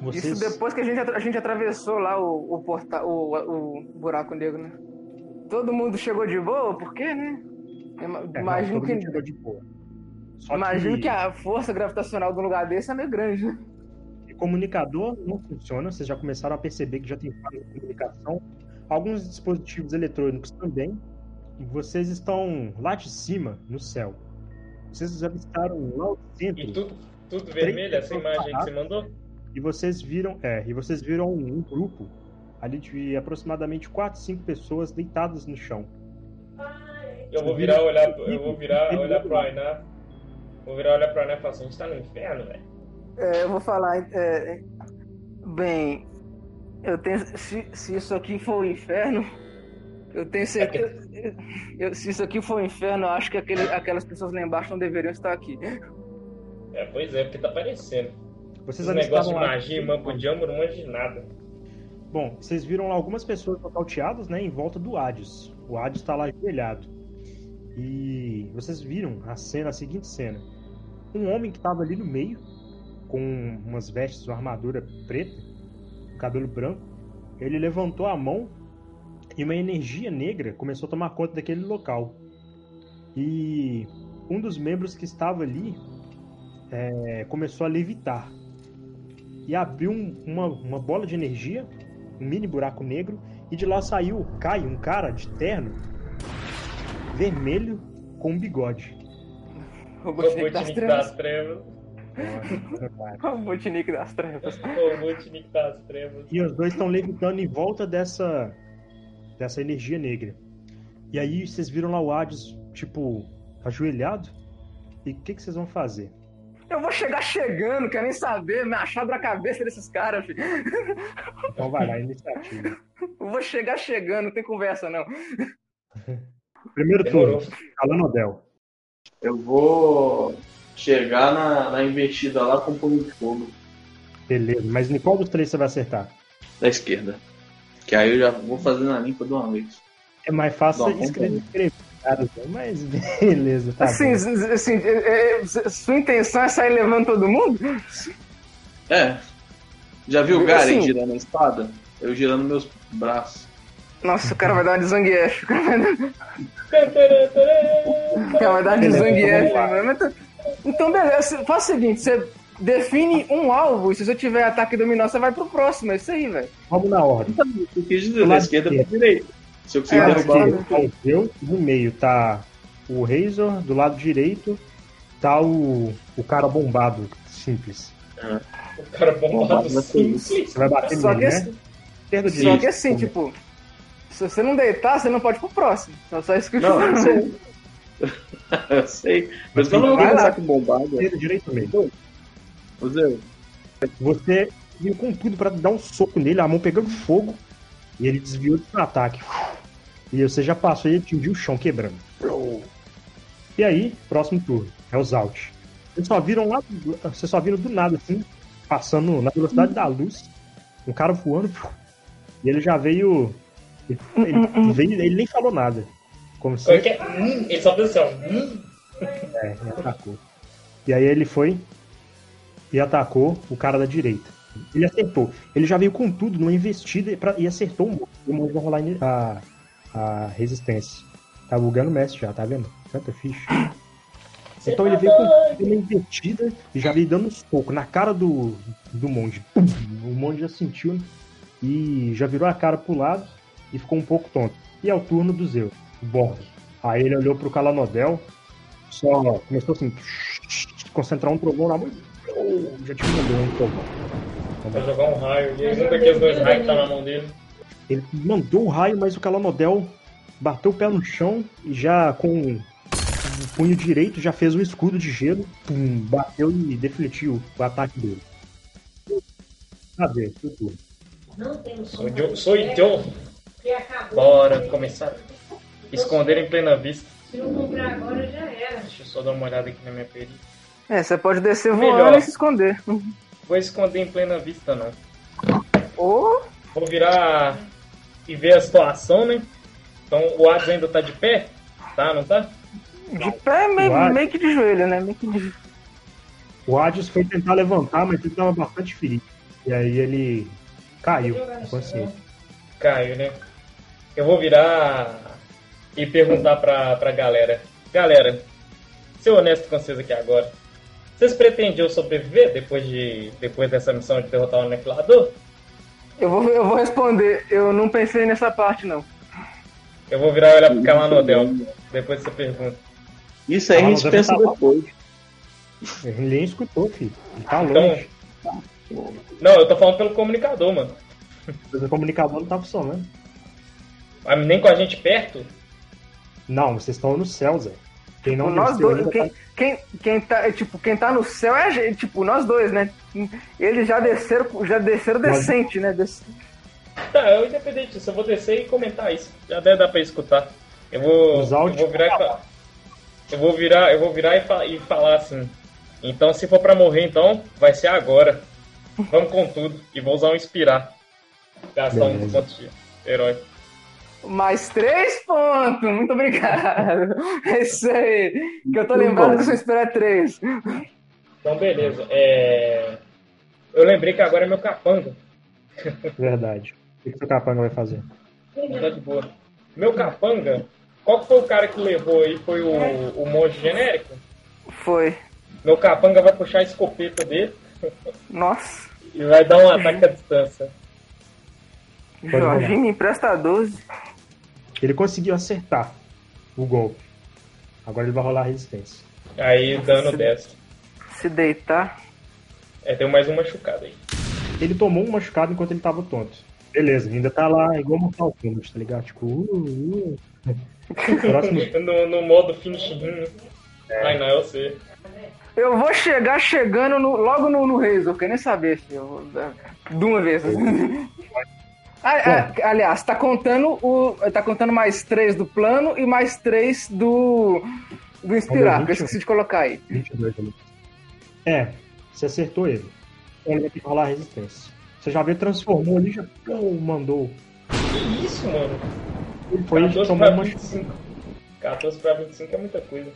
Speaker 1: vocês
Speaker 3: Isso depois que a gente, a gente atravessou lá o, o, porta, o, o buraco negro, né? Todo mundo chegou de boa, por quê, né? Ima-
Speaker 1: É, não,
Speaker 3: imagino
Speaker 1: todo
Speaker 3: que,
Speaker 1: mundo chegou de boa. Só
Speaker 3: imagino
Speaker 1: que,
Speaker 3: que a força gravitacional de um lugar desse é meio grande, né?
Speaker 1: o comunicador não funciona, vocês já começaram a perceber que já tem falha de comunicação. Alguns dispositivos eletrônicos também. E vocês estão lá de cima, no céu. Vocês avistaram lá
Speaker 2: E
Speaker 1: centro
Speaker 2: tudo, tudo vermelho, essa imagem que você
Speaker 1: paradas.
Speaker 2: mandou?
Speaker 1: e vocês viram, é, e vocês viram um grupo ali de aproximadamente 4, 5 pessoas deitadas no chão.
Speaker 2: Eu vou virar olhar, eu vou virar olhar pro Ainá. Vou virar olhar pro Ainá e falar assim, a gente tá no inferno, velho.
Speaker 3: É, eu vou falar. é, bem, eu tenho. Se, se isso aqui for o inferno, eu tenho certeza. eu- se isso aqui for o inferno, eu acho que aquele, aquelas pessoas lá embaixo não deveriam estar aqui.
Speaker 2: É, pois é, porque tá parecendo.
Speaker 1: Vocês
Speaker 2: Esse negócio de
Speaker 1: avistaram lá-
Speaker 2: magia, mambo jumbo, não manjo de nada.
Speaker 1: Bom, vocês viram lá algumas pessoas nocauteadas, né, em volta do Hades. O Hades está lá ajoelhado. E vocês viram a cena, a seguinte cena. Um homem que estava ali no meio, com umas vestes, uma armadura preta, cabelo branco, ele levantou a mão e uma energia negra começou a tomar conta daquele local. E um dos membros que estava ali é, começou a levitar. E abriu um- uma, uma bola de energia um mini buraco negro e de lá saiu Caio, um cara de terno vermelho com um bigode.
Speaker 3: Robotnik das
Speaker 2: Robotnik das
Speaker 3: trevas.
Speaker 2: trevas.
Speaker 3: Robotnik das trevas.
Speaker 2: Robotnik das trevas.
Speaker 1: E os dois estão levitando em volta dessa dessa energia negra. E aí vocês viram lá o Hades, tipo, ajoelhado. E o que, que vocês vão fazer?
Speaker 3: Eu vou chegar chegando, quero nem saber, me achar da cabeça desses caras, filho.
Speaker 1: Então vai lá, iniciativa.
Speaker 3: Eu vou chegar chegando, não tem conversa não.
Speaker 1: Primeiro turno, Alano Del.
Speaker 4: Eu vou chegar na, na investida lá com o pulo de fogo
Speaker 1: Beleza, mas em qual dos três você vai acertar?
Speaker 4: da esquerda. Que aí eu já vou fazendo a limpa de uma vez.
Speaker 1: É mais fácil escrever, escrever mas beleza, tá
Speaker 3: assim, z- assim é- é- sua intenção é sair levando todo mundo?
Speaker 4: É. Já viu o
Speaker 3: Eu,
Speaker 4: Garen
Speaker 3: assim-
Speaker 4: girando a espada? Eu girando meus braços.
Speaker 3: Nossa, o cara vai dar uma de Zangief. O cara vai dar, o cara vai dar uma de Zangief. mano. Então- Então, beleza. Faz o seguinte: você define um alvo e se você tiver ataque dominó, você vai pro próximo. É isso aí, velho.
Speaker 1: Vamos na ordem.
Speaker 4: Eu quis dizer
Speaker 1: Do
Speaker 4: da esquerda
Speaker 1: esquerdo.
Speaker 4: pra direita. Se eu conseguir
Speaker 3: É,
Speaker 4: derrubar
Speaker 1: tá Zeus, no meio tá o Razor, do lado direito tá o, o cara bombado, simples.
Speaker 2: O cara bombado
Speaker 4: Bombado,
Speaker 2: simples.
Speaker 1: Você vai bater
Speaker 3: Só
Speaker 1: nele,
Speaker 3: que,
Speaker 1: né? Esquerda
Speaker 3: só que assim, tipo, se você não deitar, você não pode ir pro próximo. Só, só isso que eu
Speaker 4: Não, eu sei. eu sei. Mas eu não vou começar com bombada.
Speaker 1: Meio.
Speaker 4: Ô, Zé,
Speaker 1: Você viu com tudo pra dar um soco nele, a mão pegando fogo, e ele desviou do seu ataque. E você já passou e atingiu o chão quebrando. E aí, próximo turno, é o Zalt. Vocês só viram lá, vocês só viram do nada, assim, passando na velocidade da luz, um cara voando, e ele já veio. Ele, ele veio, ele nem falou nada. Como se
Speaker 2: é que é? Hum, ele só fez assim. Hum.
Speaker 1: é, e atacou. E aí ele foi e atacou o cara da direita. Ele acertou. Ele já veio com tudo numa investida e, pra- e acertou o monstro. E o monstro vai rolar a, a resistência. Tá bugando o mestre já, tá vendo? Tanta ficha. Então ele veio com uma invertida e já veio dando um soco na cara do, do monge. Pum! O monge já sentiu e já virou a cara pro lado e ficou um pouco tonto. E é o turno do Zeus, o Borg. Aí ele olhou pro Calanodel, só começou assim, concentrar um trovão na mão. e Já te mandou um trovão.
Speaker 2: Vai jogar um raio. E aí, um daqueles dois raios que tá na mão dele.
Speaker 1: Ele mandou o raio, mas o Calanodel bateu o pé no chão e já com o punho direito já fez um escudo de gelo, pum, bateu e defletiu o ataque dele. Cadê? Seu turno.
Speaker 2: Sou eu. Sou eu. Bora começar. Esconder em plena vista.
Speaker 5: Se não comprar agora, já era.
Speaker 2: Deixa eu só dar uma olhada aqui na minha perícia.
Speaker 3: É, você pode descer
Speaker 2: Melhor.
Speaker 3: voando e se esconder.
Speaker 2: Vou esconder em plena vista, não.
Speaker 3: Ou
Speaker 2: Vou virar e ver a situação, né? Então o Hades ainda tá de pé? Tá, não tá?
Speaker 3: de pé, meio, meio que de joelho, né? Meio que de...
Speaker 1: O Hades foi tentar levantar, mas ele tava bastante ferido. E aí ele caiu, inconsciente.
Speaker 2: Caio, né? Eu vou virar e perguntar pra, pra galera. Galera, ser honesto com vocês aqui agora. Vocês pretendiam sobreviver depois, de, depois dessa missão de derrotar o Aniquilador?
Speaker 3: Eu vou, eu vou responder, eu não pensei nessa parte, não.
Speaker 2: Eu vou virar e olhar pro Calanodel depois dessa pergunta.
Speaker 4: Isso aí a gente pensa
Speaker 1: tá
Speaker 4: depois.
Speaker 1: Ele nem escutou, filho. Ele tá
Speaker 2: Então-
Speaker 1: longe.
Speaker 2: Não, eu tô falando pelo comunicador, mano.
Speaker 1: Mas o comunicador não tá funcionando.
Speaker 2: Mas nem com a gente perto?
Speaker 1: Não, vocês estão no céu, Zé. Quem não
Speaker 3: nós
Speaker 1: desceu
Speaker 3: dois, quem,
Speaker 1: tá-
Speaker 3: quem, quem tá, tipo, quem tá no céu é a gente, tipo, nós dois, né? Eles já desceram, já desceram
Speaker 1: Nós-
Speaker 3: decente, né? Des-
Speaker 2: Tá, eu independente disso, eu vou descer e comentar isso. Já deve dar pra escutar. Eu vou,
Speaker 1: Os
Speaker 2: eu
Speaker 1: áudios
Speaker 2: vou virar e falar. Eu vou virar, eu vou virar e, fa- e falar assim. Então, se for pra morrer, então, vai ser agora. Vamos com tudo. E vou usar um inspirar. Gastar um ponto de herói.
Speaker 3: Mais três pontos, muito obrigado. É isso aí. Que eu tô
Speaker 4: Muito
Speaker 3: lembrado
Speaker 4: bom.
Speaker 3: que eu só esperar três.
Speaker 2: Então, beleza. É... Eu lembrei que agora é meu capanga.
Speaker 1: Verdade. O que seu capanga vai fazer?
Speaker 2: Tá de boa. Meu capanga, qual que foi o cara que levou aí? Foi o, o monge genérico?
Speaker 3: Foi.
Speaker 2: Meu capanga vai puxar a escopeta dele
Speaker 3: Nossa.
Speaker 2: e vai dar um ataque à distância.
Speaker 3: Jorginho me empresta 12.
Speaker 1: Ele conseguiu acertar o golpe. Agora ele vai rolar a resistência.
Speaker 2: Aí dano destro.
Speaker 3: Se deitar.
Speaker 2: É, tem mais um machucado aí.
Speaker 1: Ele tomou um machucado enquanto ele tava tonto. Beleza, ainda tá lá igual Mortal Kombat, tá ligado? Tipo, uh, uh. Próximo.
Speaker 2: No, no modo finishing. Ai não, eu sei.
Speaker 3: Eu vou chegar chegando no- logo no, no Razor, eu quero nem saber, filho. Eu vou- De uma vez. Ah, ah, aliás, tá contando o. Tá contando mais três do plano e mais três do. Do inspirar, que eu esqueci de colocar aí.
Speaker 1: 22 ali. É, você acertou ele. Então ele vai ter que rolar a resistência. Você já vê, transformou ali, já pô, mandou.
Speaker 2: Que isso, mano?
Speaker 1: Ele foi e
Speaker 2: 14
Speaker 1: tomou
Speaker 2: pra
Speaker 1: um
Speaker 2: 25. 14 pra 25 é muita coisa.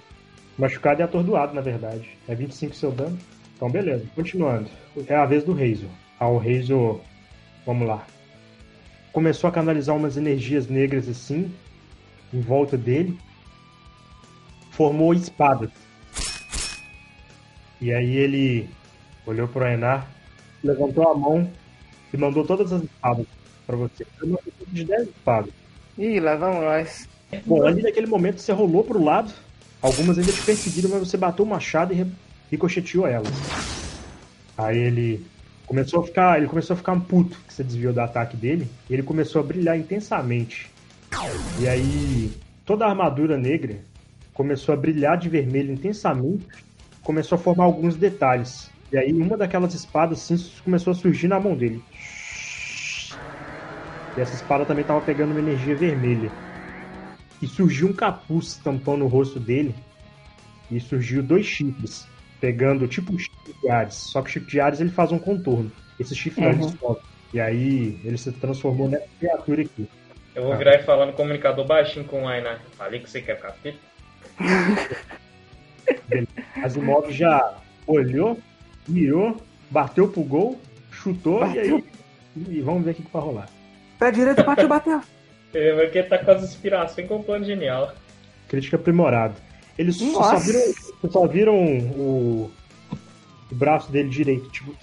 Speaker 1: machucado e atordoado, na verdade. É 25 seu dano. Então, beleza. Continuando. É a vez do Razor. Ah, o Razor. Vamos lá. Começou a canalizar umas energias negras assim, em volta dele. Formou espadas. E aí ele olhou pro Enar, levantou a mão e mandou todas as espadas pra você. Ele mandou de 10 espadas.
Speaker 3: Ih, lá vamos nós.
Speaker 1: Bom, ali naquele momento você rolou pro lado, algumas ainda te perseguiram, mas você bateu o machado e ricocheteou elas. Aí ele começou a ficar, ele começou a ficar puto que você desviou do ataque dele, e ele começou a brilhar intensamente. E aí toda a armadura negra começou a brilhar de vermelho intensamente, começou a formar alguns detalhes. E aí uma daquelas espadas assim começou a surgir na mão dele. E essa espada também estava pegando uma energia vermelha e surgiu um capuz tampando o rosto dele e surgiu dois chifres pegando tipo um chifre de Ares, só que o chifre de Ares ele faz um contorno. Esse chifre ele
Speaker 3: Uhum.
Speaker 1: sobe. E aí ele se transformou nessa criatura aqui.
Speaker 2: Eu vou
Speaker 1: Ah.
Speaker 2: virar e falar no comunicador baixinho com o Ainar. Falei que você quer capeta.
Speaker 1: Asimov já olhou, mirou, bateu pro gol, chutou e aí e vamos ver o que, que vai rolar.
Speaker 3: Pé direito, bateu, bateu.
Speaker 2: É, Porque tá com as inspirações com o plano genial.
Speaker 1: Crítica aprimorado. Eles só viram, só viram o, o braço dele direito, tipo,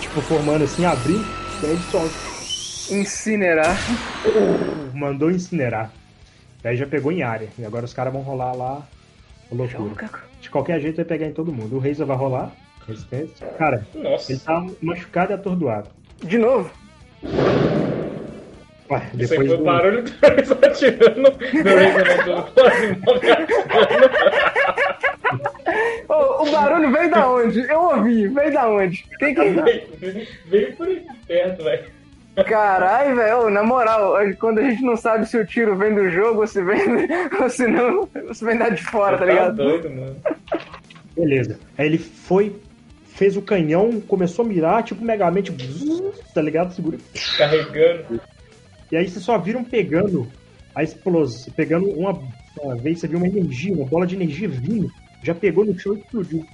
Speaker 1: tipo formando assim, abrindo, e aí ele só
Speaker 3: Incinerar.
Speaker 1: mandou incinerar. Daí já pegou em área. E agora os caras vão rolar lá loucura. De qualquer jeito vai pegar em todo mundo. O Reisa vai rolar. Resistência. Cara,
Speaker 2: Nossa,
Speaker 1: ele tá machucado e atordoado.
Speaker 3: De novo.
Speaker 1: Ué, depois
Speaker 2: foi o
Speaker 1: do...
Speaker 2: barulho do atirando.
Speaker 3: Ô, o barulho veio da onde? Eu ouvi, veio da onde? Quem que.
Speaker 2: Veio veio por aqui perto, velho.
Speaker 3: Caralho, velho, na moral, quando a gente não sabe se o tiro vem do jogo ou se vem. ou se não, ou se vem da de fora, tá ligado?
Speaker 2: doido, mano.
Speaker 1: Beleza. Aí ele foi, fez o canhão, começou a mirar, tipo megamente, tá ligado? Segura.
Speaker 2: Carregando.
Speaker 1: E aí vocês só viram pegando a explosão, pegando uma, uma vez, você viu uma energia, uma bola de energia vindo, já pegou no chão e explodiu.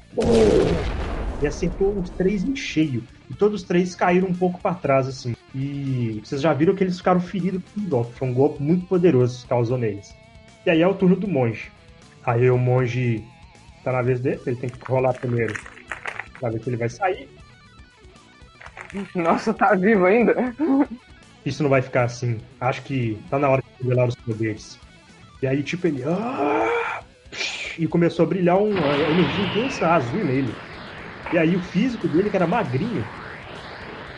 Speaker 1: E acertou os três em cheio. E todos os três caíram um pouco pra trás, assim. E vocês já viram que eles ficaram feridos com um golpe. Foi um golpe muito poderoso que causou neles. E aí é o turno do monge. Aí o monge tá na vez dele, ele tem que rolar primeiro. Pra ver se ele vai sair.
Speaker 3: Nossa, tá vivo ainda?
Speaker 1: Isso não vai ficar assim. Acho que tá na hora de revelar os poderes. E aí, tipo, ele. "Ah!" E começou a brilhar uma energia intensa azul nele. E aí o físico dele, que era magrinho.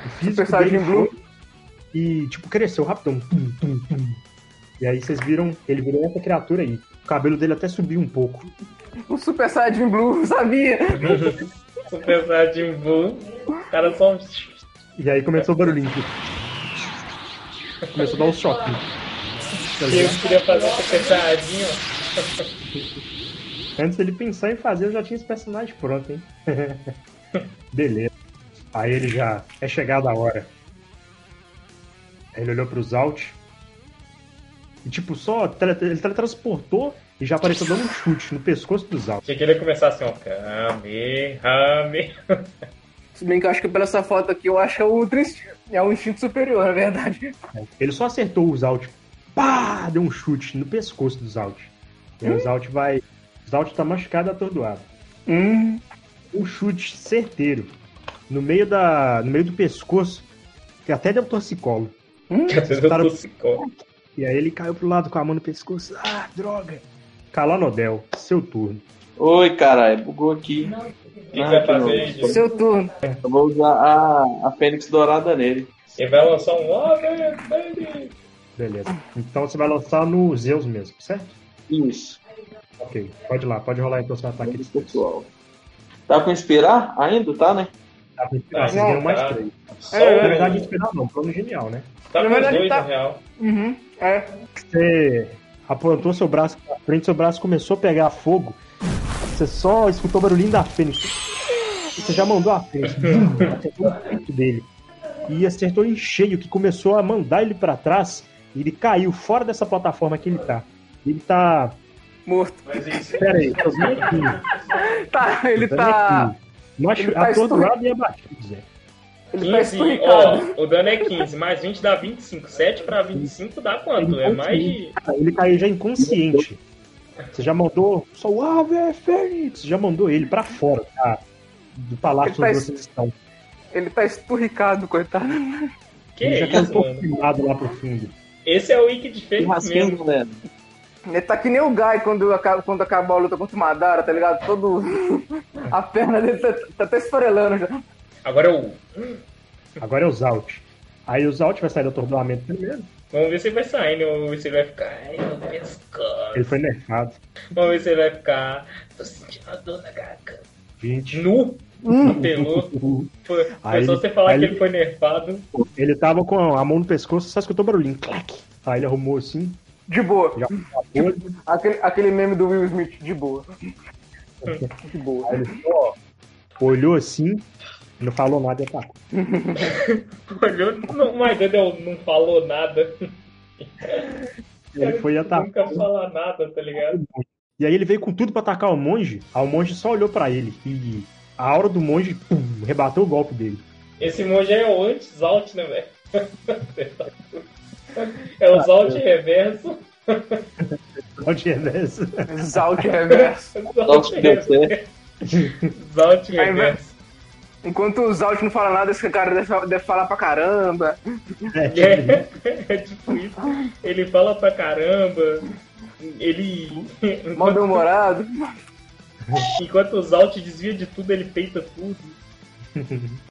Speaker 1: O físico
Speaker 3: Super
Speaker 1: dele foi- E, tipo, cresceu rapidão. Tum, tum, tum. E aí vocês viram, ele virou essa criatura aí. O cabelo dele até subiu um pouco.
Speaker 3: O Super Saiyajin Blue, sabia?
Speaker 2: Super Saiyajin Blue. O cara só um.
Speaker 1: E aí começou o barulhinho. Começou a dar um choque.
Speaker 2: Eu queria fazer um Saiyajin, ó.
Speaker 1: Antes dele pensar em fazer, eu já tinha esse personagem pronto, hein? Beleza. Aí ele já. É chegada a hora. Aí ele olhou pros alt. E tipo, só. Ele teletransportou e já apareceu dando um chute no pescoço dos alt.
Speaker 2: Achei que ele ia começar assim, ó. Kame.
Speaker 3: Se bem que eu acho que pela essa foto aqui, eu acho que é o Instinto. É o instinto superior, na verdade.
Speaker 1: Ele só acertou os alt. Pá! Deu um chute no pescoço dos alt. E aí os alt vai. Os alt tá machucado atordoado.
Speaker 3: Hum.
Speaker 1: um chute certeiro no meio da no meio do pescoço que até deu torcicolo Cara-
Speaker 2: Eu tô psicó.
Speaker 1: e aí ele caiu pro lado com a mão no pescoço ah droga Calanodel seu turno
Speaker 4: Oi, caralho, bugou aqui.
Speaker 2: O que vai fazer, gente?
Speaker 3: Seu turno.
Speaker 4: Eu vou usar a, a Fênix Dourada nele.
Speaker 2: Ele vai lançar um Ave, baby.
Speaker 1: beleza então você vai lançar no Zeus mesmo certo
Speaker 4: Isso.
Speaker 1: ok pode ir lá pode rolar então seu ataque de
Speaker 4: pessoal. Tá com inspirar? Ainda, tá, né?
Speaker 1: Tá pra inspirar, vocês
Speaker 3: Não,
Speaker 1: ganham mais
Speaker 2: tá.
Speaker 1: três
Speaker 2: Só
Speaker 3: É,
Speaker 1: na verdade inspirar não plano genial né
Speaker 2: Tá
Speaker 3: Na verdade,
Speaker 2: dois,
Speaker 3: tá-
Speaker 2: na real.
Speaker 3: Uhum. É.
Speaker 1: você apontou seu braço pra frente seu braço começou a pegar fogo você só escutou o barulhinho da fênix você já mandou a fênix acertou no peito dele e acertou em cheio que começou a mandar ele pra trás e ele caiu fora dessa plataforma que ele tá ele tá
Speaker 3: Morto.
Speaker 2: Mas isso.
Speaker 1: pera aí bonequinhos,
Speaker 3: Tá, ele tá.
Speaker 1: Machu-
Speaker 3: ele tá
Speaker 1: atordoado e abatido Zé.
Speaker 3: Ele tá
Speaker 2: 15,
Speaker 3: esturricado.
Speaker 2: ó, o dano é 15, mais 20 dá 25. 7 pra 25 dá quanto? É mais de.
Speaker 1: ele caiu já inconsciente você já mandou só o Ave Fênix já mandou ele pra fora tá? do palácio
Speaker 3: Ele tá
Speaker 1: onde vocês estão
Speaker 3: Ele tá esturricado, coitado.
Speaker 2: Que
Speaker 1: ele já tá um
Speaker 2: isso,
Speaker 1: queimado lá pro fundo
Speaker 2: Esse é o Wiki de
Speaker 4: Que
Speaker 2: Fênix mesmo.
Speaker 4: galera.
Speaker 3: Ele tá que nem o Guy quando, acaba- quando acabou a luta contra o Madara, tá ligado? Todo. a perna dele tá, tá até esfarelando já.
Speaker 2: Agora é o.
Speaker 1: Agora é o Zalt. Aí o Zalt vai sair do atordoamento primeiro.
Speaker 2: Vamos ver se ele vai sair, né? Vamos ver se ele vai ficar. Ai, meu.
Speaker 1: Ele foi nerfado.
Speaker 2: Vamos ver se ele vai ficar. Tô sentindo a dor na garganta.
Speaker 1: 20.
Speaker 2: Nu! Apelou. Foi, foi
Speaker 1: Aí
Speaker 2: só você falar que
Speaker 1: ele-
Speaker 2: ele foi nerfado.
Speaker 1: Ele tava com a mão no pescoço, só escutou barulhinho. Clac. Aí ele arrumou assim,
Speaker 3: De boa.
Speaker 1: já.
Speaker 3: Aquele, aquele meme do Will Smith, de boa. De boa.
Speaker 1: Aí ele só olhou assim, não falou nada e atacou.
Speaker 2: Olhou, não, mas ele não falou nada.
Speaker 1: Ele foi e atacou.
Speaker 2: Nunca fala nada, tá ligado?
Speaker 1: E aí ele veio com tudo pra atacar o monge. Aí o monge só olhou pra ele. E a aura do monge pum, rebateu o golpe dele.
Speaker 2: Esse monge é o anti-Zalt, né, velho? É o Zalt reverso.
Speaker 1: Zalt reverso.
Speaker 3: Zalt reverso.
Speaker 4: Zalt reverso.
Speaker 2: Zalt reverso.
Speaker 3: Enquanto o Zalt não fala nada, esse cara deve, deve falar pra caramba.
Speaker 1: É, tipo,
Speaker 2: É, é tipo isso. Ele fala pra caramba. Ele.
Speaker 3: Mal bem-humorado.
Speaker 2: Enquanto o Zalt desvia de tudo, ele peita tudo.